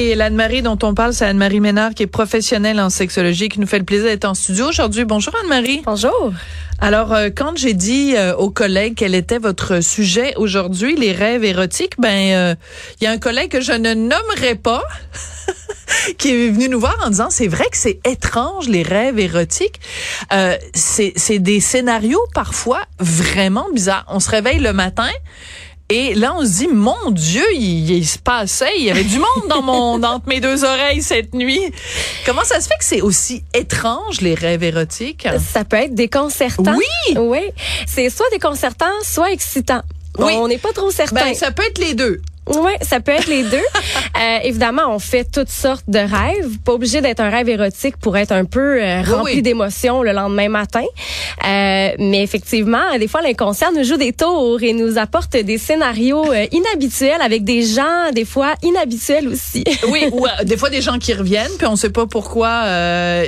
Oui, l'Anne-Marie dont on parle, c'est Anne-Marie Ménard qui est professionnelle en sexologie qui nous fait le plaisir d'être en studio aujourd'hui. Bonjour Anne-Marie. Bonjour. Alors, euh, quand j'ai dit euh, aux collègues quel était votre sujet aujourd'hui, les rêves érotiques, ben euh, il y a un collègue que je ne nommerai pas qui est venu nous voir en disant c'est vrai que c'est étrange les rêves érotiques. Euh, c'est des scénarios parfois vraiment bizarres. On se réveille le matin et là, on se dit, mon Dieu, il, il, se passait, il y avait du monde dans mon, entre mes deux oreilles cette nuit. Comment ça se fait que c'est aussi étrange, les rêves érotiques? Ça peut être déconcertant. Oui! Oui. C'est soit déconcertant, soit excitant. Oui. On n'est pas trop certain. Ben, ça peut être les deux. Oui, ça peut être les deux. euh, évidemment, on fait toutes sortes de rêves. Pas obligé d'être un rêve érotique pour être un peu euh, rempli oui. d'émotions le lendemain matin. Euh, mais effectivement, des fois, l'inconscient nous joue des tours et nous apporte des scénarios inhabituels avec des gens, des fois inhabituels aussi. oui, ou des fois des gens qui reviennent, puis on sait pas pourquoi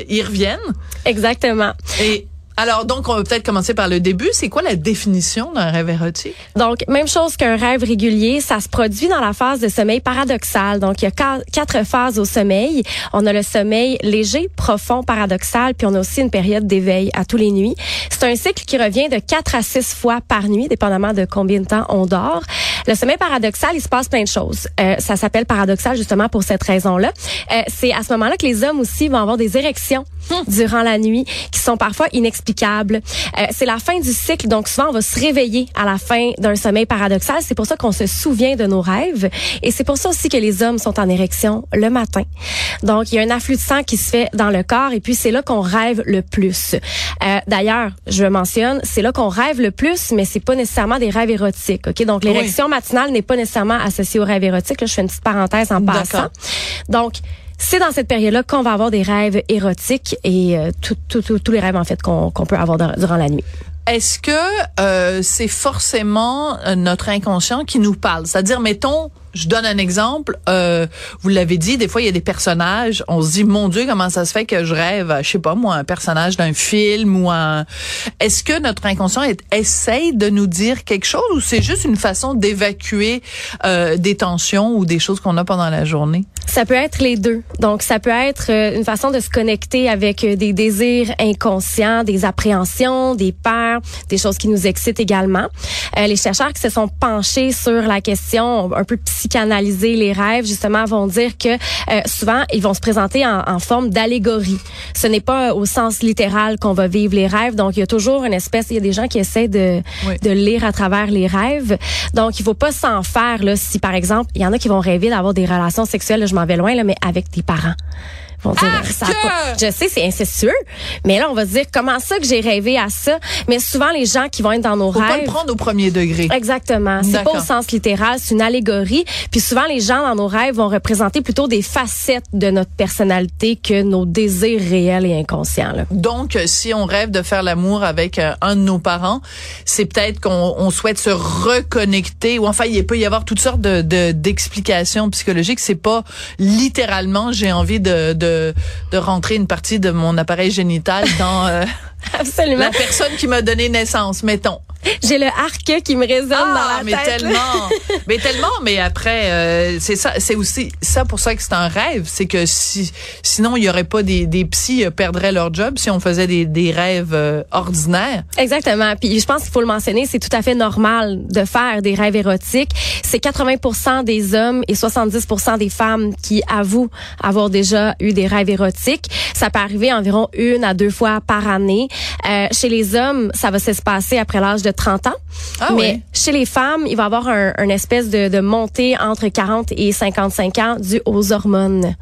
ils reviennent. Exactement. Et alors, donc, on va peut-être commencer par le début. C'est quoi la définition d'un rêve érotique? Donc, même chose qu'un rêve régulier, ça se produit dans la phase de sommeil paradoxal. Donc, il y a quatre phases au sommeil. On a le sommeil léger, profond, paradoxal, puis on a aussi une période d'éveil à tous les nuits. C'est un cycle qui revient de quatre à six fois par nuit, dépendamment de combien de temps on dort. Le sommeil paradoxal, il se passe plein de choses. Euh, ça s'appelle paradoxal justement pour cette raison-là. Euh, c'est à ce moment-là que les hommes aussi vont avoir des érections durant la nuit qui sont parfois inexplicables. Euh, c'est la fin du cycle, donc souvent on va se réveiller à la fin d'un sommeil paradoxal. C'est pour ça qu'on se souvient de nos rêves et c'est pour ça aussi que les hommes sont en érection le matin. Donc il y a un afflux de sang qui se fait dans le corps et puis c'est là qu'on rêve le plus. Euh, D'ailleurs, je mentionne, c'est là qu'on rêve le plus, mais c'est pas nécessairement des rêves érotiques. Ok, donc l'érection matinale n'est pas nécessairement associée au rêve érotique. Là, je fais une petite parenthèse en passant. Donc c'est dans cette période-là qu'on va avoir des rêves érotiques et euh, tous les rêves en fait qu'on qu peut avoir durant la nuit. Est-ce que euh, c'est forcément notre inconscient qui nous parle? C'est-à-dire, mettons, je donne un exemple. Euh, vous l'avez dit, des fois il y a des personnages. On se dit, mon Dieu, comment ça se fait que je rêve, je sais pas moi, un personnage d'un film ou un. Est-ce que notre inconscient essaye de nous dire quelque chose ou c'est juste une façon d'évacuer euh, des tensions ou des choses qu'on a pendant la journée Ça peut être les deux. Donc ça peut être euh, une façon de se connecter avec euh, des désirs inconscients, des appréhensions, des peurs, des choses qui nous excitent également. Euh, les chercheurs qui se sont penchés sur la question un peu psychanalyser les rêves, justement, vont dire que euh, souvent, ils vont se présenter en, en forme d'allégorie. Ce n'est pas au sens littéral qu'on va vivre les rêves. Donc, il y a toujours une espèce, il y a des gens qui essaient de, oui. de lire à travers les rêves. Donc, il faut pas s'en faire, là, si par exemple, il y en a qui vont rêver d'avoir des relations sexuelles, là, je m'en vais loin, là, mais avec des parents. Ça pas, je sais, c'est incestueux, mais là, on va se dire, comment ça que j'ai rêvé à ça? Mais souvent, les gens qui vont être dans nos Faut rêves... pas le prendre au premier degré. Exactement. C'est pas au sens littéral, c'est une allégorie. Puis souvent, les gens dans nos rêves vont représenter plutôt des facettes de notre personnalité que nos désirs réels et inconscients. Là. Donc, si on rêve de faire l'amour avec euh, un de nos parents, c'est peut-être qu'on on souhaite se reconnecter, ou enfin, il peut y avoir toutes sortes de d'explications psychologiques. C'est pas littéralement, j'ai envie de, de de, rentrer une partie de mon appareil génital dans euh, Absolument. La personne qui m'a donné naissance, mettons. J'ai le arc qui me résonne dans Ah, la mais tête. tellement, mais tellement, mais après, euh, c'est ça, c'est aussi ça pour ça que c'est un rêve, c'est que si, sinon il y aurait pas des, des psys perdraient leur job si on faisait des, des rêves euh, ordinaires. Exactement. Puis je pense qu'il faut le mentionner, c'est tout à fait normal de faire des rêves érotiques. C'est 80 des hommes et 70 des femmes qui avouent avoir déjà eu des rêves érotiques. Ça peut arriver environ une à deux fois par année. Euh, chez les hommes, ça va s'espacer après l'âge de 30 ans. Ah Mais chez les femmes, il va y avoir un, une espèce de, de montée entre 40 et 55 ans due aux hormones.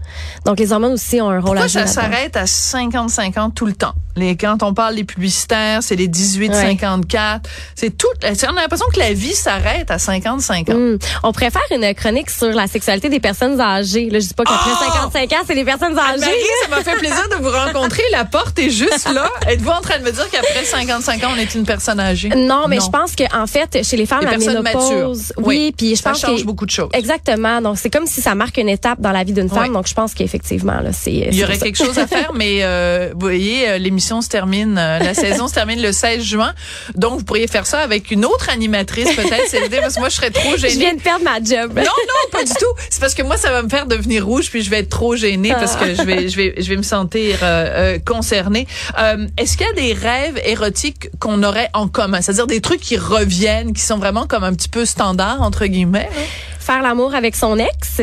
Donc les hormones aussi ont un rôle Pourquoi à jouer ça s'arrête à 50-50 ans tout le temps? Les, quand on parle des publicitaires, c'est les 18-54. C'est tout. On a l'impression que la vie s'arrête à 50-50 ans. Hmm. On pourrait faire une chronique sur la sexualité des personnes âgées. Là, je dis pas qu'après Oh! 55 ans, c'est les personnes âgées. Marie, ça m'a fait plaisir de vous rencontrer. La porte est juste là. Êtes-vous en train de me dire qu'après 55 ans, on est une personne âgée? Non, mais je pense que en fait, chez les femmes, Les la ménopause, oui, Oui. puis je Ça pense change que beaucoup de choses. exactement. Donc c'est comme si ça marque une étape dans la vie d'une femme. Donc je pense qu'effectivement là, c'est Il y aurait quelque chose à faire, mais euh, vous voyez, euh, l'émission se termine, euh, la saison se termine le 16 juin. Donc, vous pourriez faire ça avec une autre animatrice, peut-être, c'est l'idée, parce que moi, je serais trop Je gênée. viens de perdre ma job. Non, non, pas du tout. C'est parce que moi, ça va me faire devenir rouge, puis je vais être trop gênée parce que je vais, je vais, je vais me sentir euh, concernée. Euh, Est-ce qu'il y a des rêves érotiques qu'on aurait en commun, c'est-à-dire des trucs qui reviennent, qui sont vraiment comme un petit peu standards entre guillemets hein? Faire l'amour avec son ex.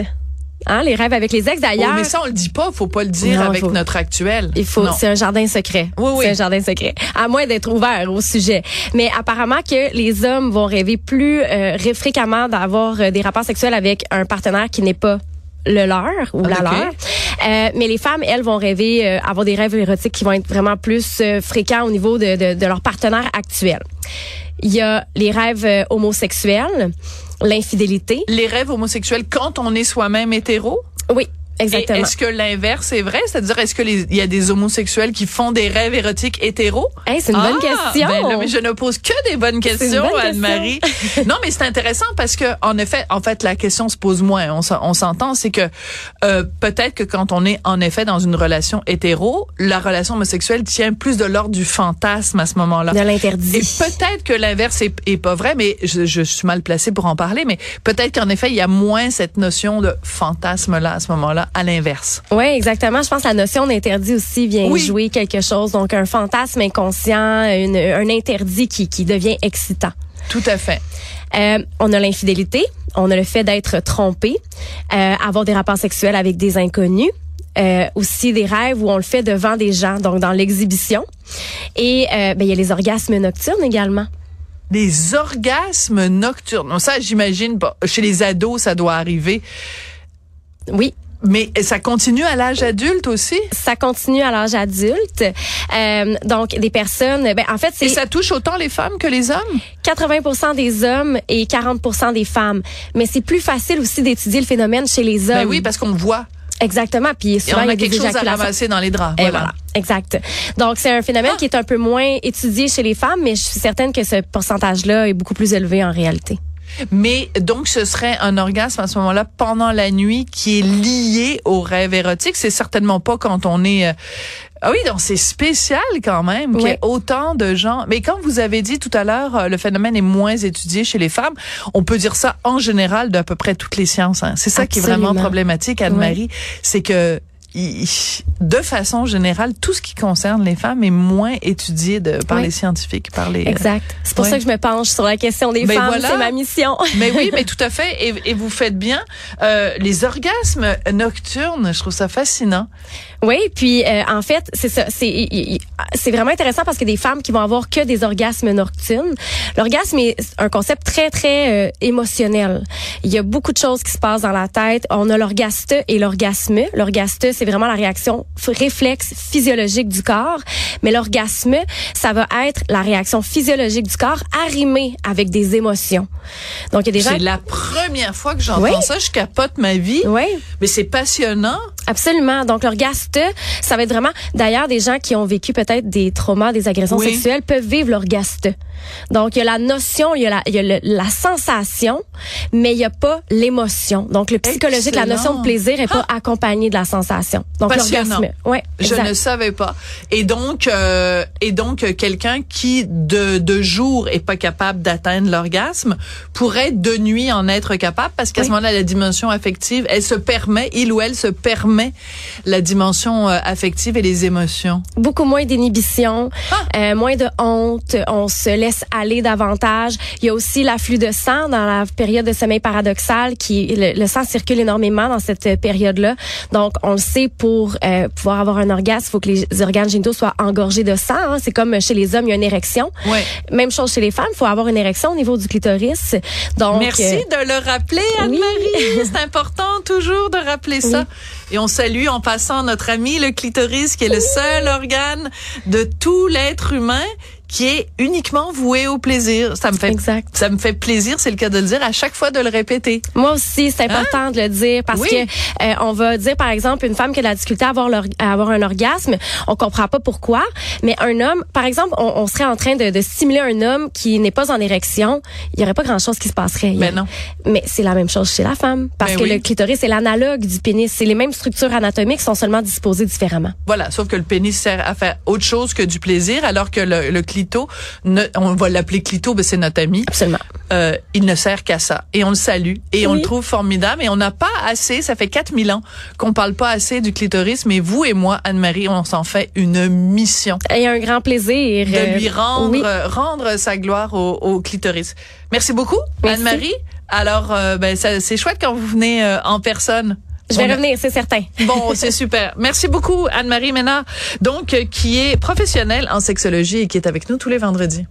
Hein, les rêves avec les ex Oh, d'ailleurs. mais ça, on le dit pas. Faut pas le dire Non, avec faut- notre actuel. Il faut, c'est un jardin secret. Oui, oui. C'est un jardin secret. À moins d'être ouvert au sujet. Mais apparemment que les hommes vont rêver plus euh, fréquemment d'avoir euh, des rapports sexuels avec un partenaire qui n'est pas le leur ou la Ok. leur. Euh, mais les femmes, elles, vont rêver euh, avoir des rêves érotiques qui vont être vraiment plus euh, fréquents au niveau de, de, de leur partenaire actuel. Il y a les rêves euh, homosexuels, l'infidélité. Les rêves homosexuels quand on est soi-même hétéro? Oui, exactement. Est-ce que l'inverse est vrai? C'est-à-dire, est-ce que les- il y a des homosexuels qui font des rêves érotiques hétéros? Hey, c'est une bonne Ah, question. ben là, mais je ne pose que des bonnes questions, Anne-Marie. non, mais c'est intéressant parce que, en effet, en fait, la question se pose moins. On, s'en- on s'entend, c'est que euh, peut-être que quand on est en effet dans une relation hétéro, la relation homosexuelle tient plus de l'ordre du fantasme à ce moment-là. de Et l'interdit. peut-être que l'inverse est, est pas vrai, mais je, je suis mal placée pour en parler. Mais peut-être qu'en effet, il y a moins cette notion de fantasme-là à ce moment-là, à l'inverse. Oui, exactement. Je pense que la notion d'interdit aussi vient Oui. jouer quelque chose. Donc, un fantasme inconscient, une- un interdit qui, qui devient excitant. Tout à fait. Euh, on a l'infidélité, on a le fait d'être trompé, euh, avoir des rapports sexuels avec des inconnus. Euh, aussi des rêves où on le fait devant des gens, donc dans l'exhibition. Et ben, il y a les orgasmes nocturnes également. Des orgasmes nocturnes. Ça, j'imagine, chez les ados, ça doit arriver. Oui, Mais ça continue à l'âge adulte aussi? ça continue à l'âge adulte. Euh, donc des personnes, ben, en fait, Et c'est ça touche autant les femmes que les hommes? 80% des hommes et 40% des femmes. Mais c'est plus facile aussi d'étudier le phénomène chez les hommes. Ben oui, parce qu'on le voit. Exactement. Puis Et souvent, on il y a a des quelque chose à ramasser dans les draps. Et Voilà. voilà. Exact. Donc, c'est un phénomène Ah. qui est un peu moins étudié chez les femmes, mais je suis certaine que ce pourcentage-là est beaucoup plus élevé en réalité. Mais donc, ce serait un orgasme à ce moment-là pendant la nuit qui est lié au rêve érotique. C'est certainement pas quand on est... euh, Ah oui, donc c'est spécial quand même qu'il y ait Oui. autant de gens. Mais quand vous avez dit tout à l'heure, euh, le phénomène est moins étudié chez les femmes, on peut dire ça en général d'à peu près toutes les sciences. hein. C'est ça qui est vraiment problématique, Anne-Marie, c'est que de façon générale, tout ce qui concerne les femmes est moins étudié de, par Oui. les scientifiques, par les... Exact. C'est pour ça que je me penche sur la question des Ben femmes. voilà. C'est ma mission. Mais oui, mais tout à fait. Et, et vous faites bien. Euh, les orgasmes nocturnes, je trouve ça fascinant. Oui, puis euh, en fait, c'est ça, c'est c'est vraiment intéressant parce que des femmes qui vont avoir que des orgasmes nocturnes. L'orgasme est un concept très très euh, émotionnel. Il y a beaucoup de choses qui se passent dans la tête. On a l'orgaste et l'orgasme. L'orgaste, c'est vraiment la réaction réflexe physiologique du corps, mais l'orgasme, ça va être la réaction physiologique du corps arrimée avec des émotions. Donc il y a des gens C'est la première fois que j'entends Oui. ça. Je capote ma vie. Oui, Mais c'est passionnant. Absolument. Donc, l'orgaste, ça va être vraiment. D'ailleurs, des gens qui ont vécu peut-être des traumas, des agressions Oui. sexuelles peuvent vivre l'orgaste. Donc, il y a la notion, il y a la, il y a le- la sensation, mais il n'y a pas l'émotion. Donc, le psychologique, la notion de plaisir n'est pas accompagnée de la sensation. Donc, l'orgasme. Ouais, Je ne savais pas. Et donc, euh, et donc euh, quelqu'un qui de de jour est pas capable d'atteindre l'orgasme pourrait de nuit en être capable parce qu'à Oui. ce moment-là, la dimension affective, elle se permet, il ou elle se permet la dimension euh, affective et les émotions. beaucoup moins d'inhibition, Ah! euh, moins de honte, on se laisse aller davantage. Il y a aussi l'afflux de sang dans la période de sommeil paradoxal qui le, le sang circule énormément dans cette euh, période-là. Donc on le sait pour euh, pouvoir avoir un orgasme, il faut que les organes génitaux soient engorgés de sang, hein. c'est comme chez les hommes, il y a une érection. Ouais. Même chose chez les femmes, il faut avoir une érection au niveau du clitoris. Donc Merci euh, de le rappeler, Anne-Marie. C'est important toujours de rappeler ça. Et on salue en passant notre ami le clitoris, qui est le seul organe de tout l'être humain qui est uniquement voué au plaisir. Ça me fait, Exact. ça me fait plaisir, c'est le cas de le dire, à chaque fois de le répéter. Moi aussi, c'est important de le dire parce Hein? Oui. que euh, on va dire par exemple une femme qui a de la difficulté à avoir, à avoir un orgasme, on comprend pas pourquoi, mais un homme, par exemple, on, on serait en train de, de stimuler un homme qui n'est pas en érection, il y aurait pas grand chose qui se passerait. Y Ben non. Mais c'est la même chose chez la femme parce Ben que oui. le clitoris c'est l'analogue du pénis, c'est les mêmes structures anatomiques sont seulement disposées différemment. Voilà, sauf que le pénis sert à faire autre chose que du plaisir, alors que le, le clito, ne- on va l'appeler clito, ben c'est notre ami. Absolument. euh, il ne sert qu'à ça. Et on le salue. Et on le trouve formidable. Et on n'a pas assez, ça fait 4000 ans qu'on parle pas assez du clitoris, mais vous et moi, Anne-Marie, on s'en fait une mission Et un grand plaisir de euh, lui rendre, oui. euh, rendre sa gloire au, au clitoris. Merci beaucoup. Anne-Marie. Alors, euh, ben, c'est chouette quand vous venez euh, en personne. Je vais a- revenir, c'est certain. Bon, c'est super. Merci beaucoup, Anne-Marie Ménard, donc, euh, qui est professionnelle en sexologie et qui est avec nous tous les vendredis.